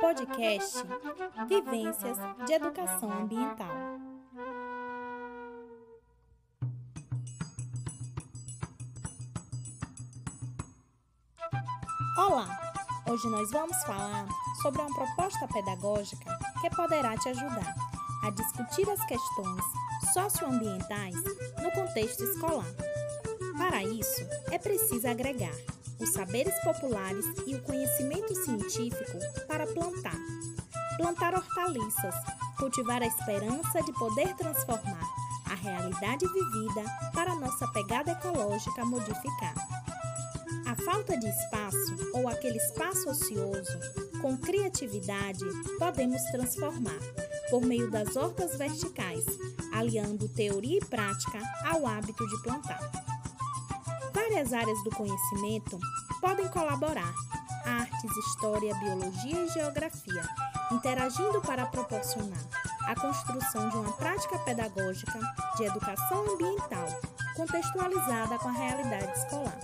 Podcast Vivências de Educação Ambiental. Olá! Hoje nós vamos falar sobre uma proposta pedagógica que poderá te ajudar a discutir as questões socioambientais no contexto escolar. Para isso, é preciso agregar os saberes populares e o conhecimento científico. Plantar hortaliças, cultivar a esperança de poder transformar a realidade vivida para nossa pegada ecológica modificar. A falta de espaço ou aquele espaço ocioso, com criatividade, podemos transformar por meio das hortas verticais, aliando teoria e prática ao hábito de plantar. Várias áreas do conhecimento podem colaborar: artes, história, biologia e geografia, interagindo para proporcionar a construção de uma prática pedagógica de educação ambiental contextualizada com a realidade escolar.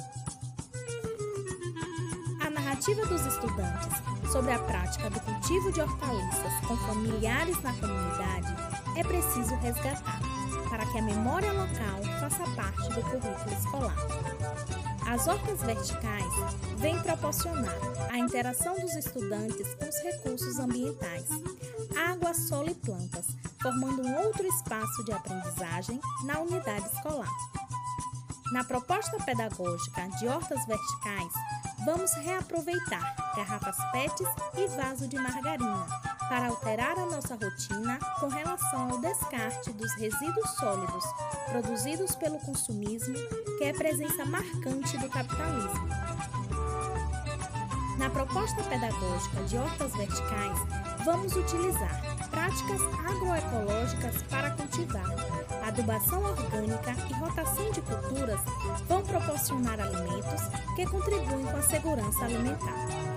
A narrativa dos estudantes sobre a prática do cultivo de hortaliças com familiares na comunidade é preciso resgatar para que a memória local faça parte do currículo escolar. As hortas verticais vêm proporcionar a interação dos estudantes com os recursos ambientais, água, solo e plantas, formando um outro espaço de aprendizagem na unidade escolar. Na proposta pedagógica de hortas verticais, vamos reaproveitar garrafas PETs e vaso de margarina para alterar a nossa rotina com relação ao descarte dos resíduos sólidos produzidos pelo consumismo, que é presença marcante do capitalismo. Na proposta pedagógica de hortas verticais, vamos utilizar práticas agroecológicas para cultivar. Adubação orgânica e rotação de culturas vão proporcionar alimentos que contribuem com a segurança alimentar.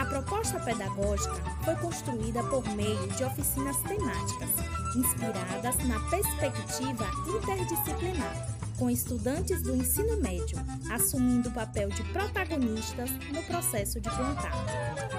A proposta pedagógica foi construída por meio de oficinas temáticas, inspiradas na perspectiva interdisciplinar, com estudantes do ensino médio assumindo o papel de protagonistas no processo de plantar.